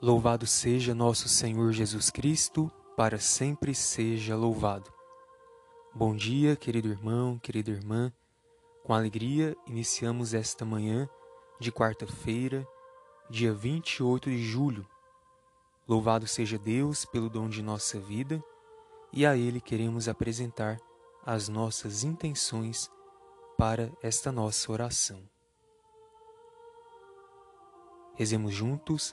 Louvado seja nosso Senhor Jesus Cristo, para sempre seja louvado. Bom dia, querido irmão, querida irmã. Com alegria, iniciamos esta manhã de quarta-feira, dia 28 de julho. Louvado seja Deus pelo dom de nossa vida e a Ele queremos apresentar as nossas intenções para esta nossa oração. Rezemos juntos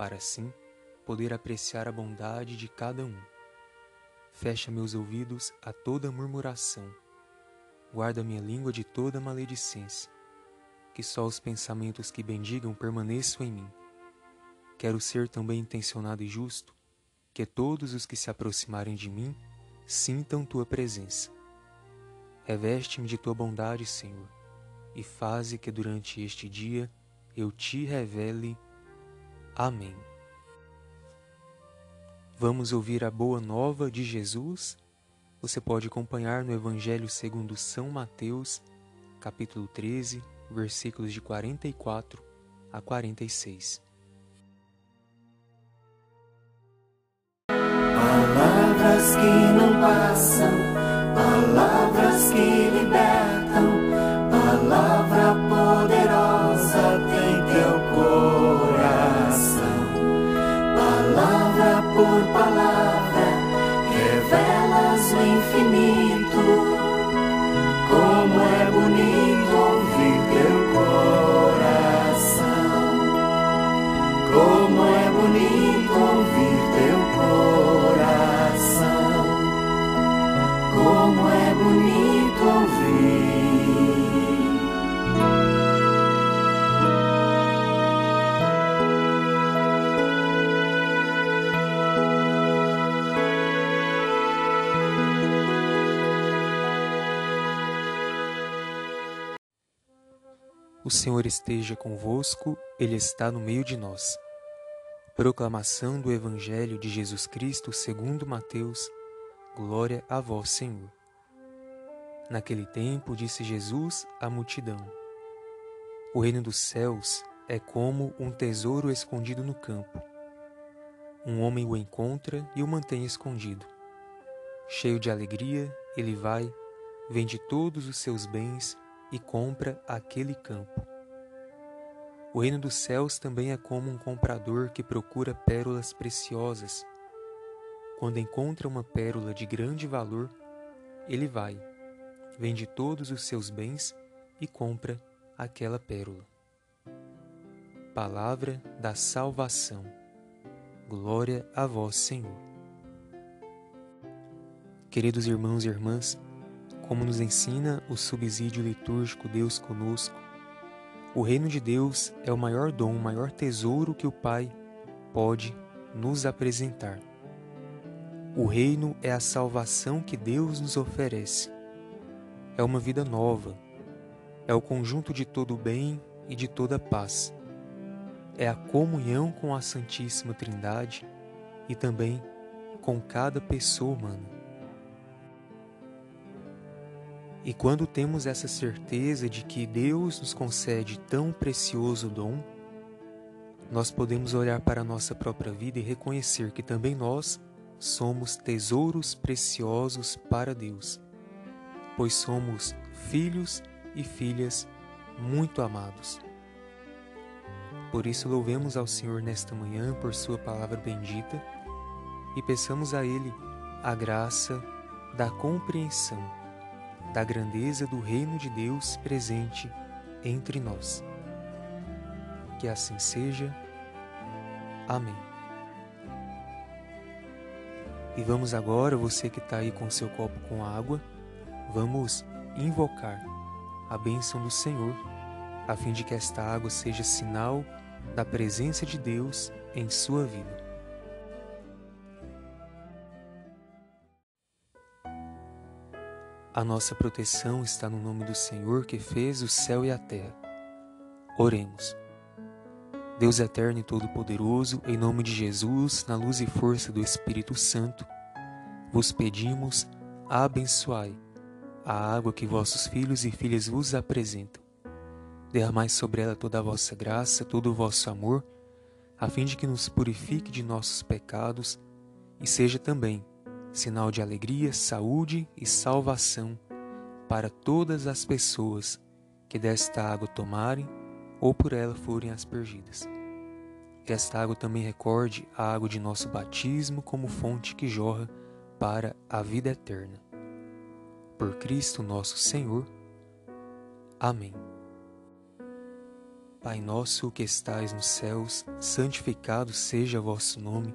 para assim poder apreciar a bondade de cada um. Fecha meus ouvidos a toda murmuração, guarda minha língua de toda maledicência, que só os pensamentos que bendigam permaneçam em mim. Quero ser também intencionado e justo, que todos os que se aproximarem de mim sintam tua presença. Reveste-me de tua bondade, Senhor e faze que durante este dia eu te revele. Amém. Vamos ouvir a boa nova de Jesus? Você pode acompanhar no Evangelho segundo São Mateus, capítulo 13, versículos de 44 a 46. Palavras que não passam, O Senhor esteja convosco, Ele está no meio de nós. Proclamação do Evangelho de Jesus Cristo segundo Mateus. Glória a vós, Senhor. Naquele tempo disse Jesus à multidão: O reino dos céus é como um tesouro escondido no campo. Um homem o encontra e o mantém escondido. Cheio de alegria, ele vai, vende todos os seus bens e compra aquele campo. O reino dos céus também é como um comprador que procura pérolas preciosas. Quando encontra uma pérola de grande valor, ele vai, vende todos os seus bens e compra aquela pérola. Palavra da salvação. Glória a vós, Senhor. Queridos irmãos e irmãs, como nos ensina o subsídio litúrgico Deus conosco, o reino de Deus é o maior dom, o maior tesouro que o Pai pode nos apresentar. O reino é a salvação que Deus nos oferece. É uma vida nova. É o conjunto de todo o bem e de toda a paz. É a comunhão com a Santíssima Trindade e também com cada pessoa humana. E quando temos essa certeza de que Deus nos concede tão precioso dom, nós podemos olhar para a nossa própria vida e reconhecer que também nós somos tesouros preciosos para Deus, pois somos filhos e filhas muito amados. Por isso, louvemos ao Senhor nesta manhã por Sua palavra bendita e peçamos a Ele a graça da compreensão da grandeza do reino de Deus presente entre nós. Que assim seja. Amém. E vamos agora, você que está aí com seu copo com água, vamos invocar a bênção do Senhor, a fim de que esta água seja sinal da presença de Deus em sua vida. A nossa proteção está no nome do Senhor que fez o céu e a terra. Oremos. Deus eterno e todo-poderoso, em nome de Jesus, na luz e força do Espírito Santo, vos pedimos, abençoai a água que vossos filhos e filhas vos apresentam. Derramai sobre ela toda a vossa graça, todo o vosso amor, a fim de que nos purifique de nossos pecados e seja também sinal de alegria, saúde e salvação para todas as pessoas que desta água tomarem ou por ela forem aspergidas. Que esta água também recorde a água de nosso batismo como fonte que jorra para a vida eterna. Por Cristo nosso Senhor. Amém. Pai nosso que estais nos céus, santificado seja vosso nome.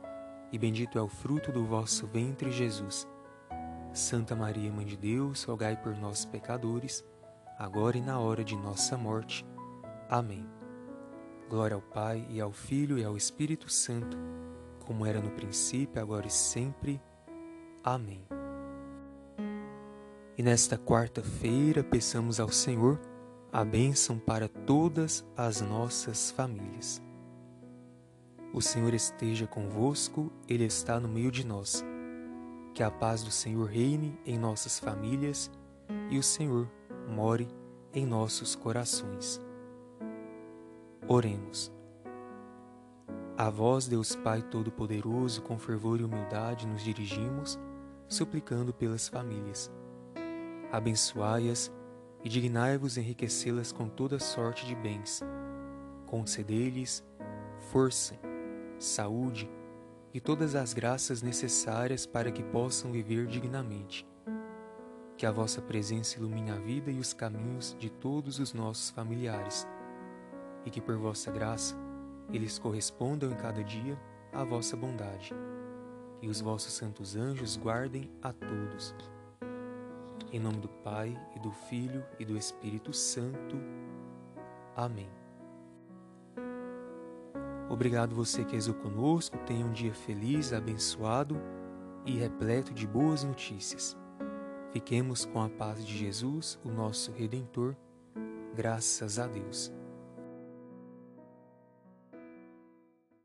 e bendito é o fruto do vosso ventre, Jesus. Santa Maria, Mãe de Deus, rogai por nós, pecadores, agora e na hora de nossa morte. Amém. Glória ao Pai, e ao Filho, e ao Espírito Santo, como era no princípio, agora e sempre. Amém. E nesta quarta-feira, peçamos ao Senhor a bênção para todas as nossas famílias. O Senhor esteja convosco, Ele está no meio de nós. Que a paz do Senhor reine em nossas famílias e o Senhor more em nossos corações. Oremos. A vós, Deus Pai Todo-Poderoso, com fervor e humildade nos dirigimos, suplicando pelas famílias. Abençoai-as e dignai-vos enriquecê-las com toda sorte de bens. Concedei-lhes força saúde e todas as graças necessárias para que possam viver dignamente. Que a vossa presença ilumine a vida e os caminhos de todos os nossos familiares, e que por vossa graça eles correspondam em cada dia à vossa bondade. E os vossos santos anjos guardem a todos. Em nome do Pai, e do Filho, e do Espírito Santo. Amém. Obrigado você que rezou conosco. Tenha um dia feliz, abençoado e repleto de boas notícias. Fiquemos com a paz de Jesus, o nosso Redentor. Graças a Deus.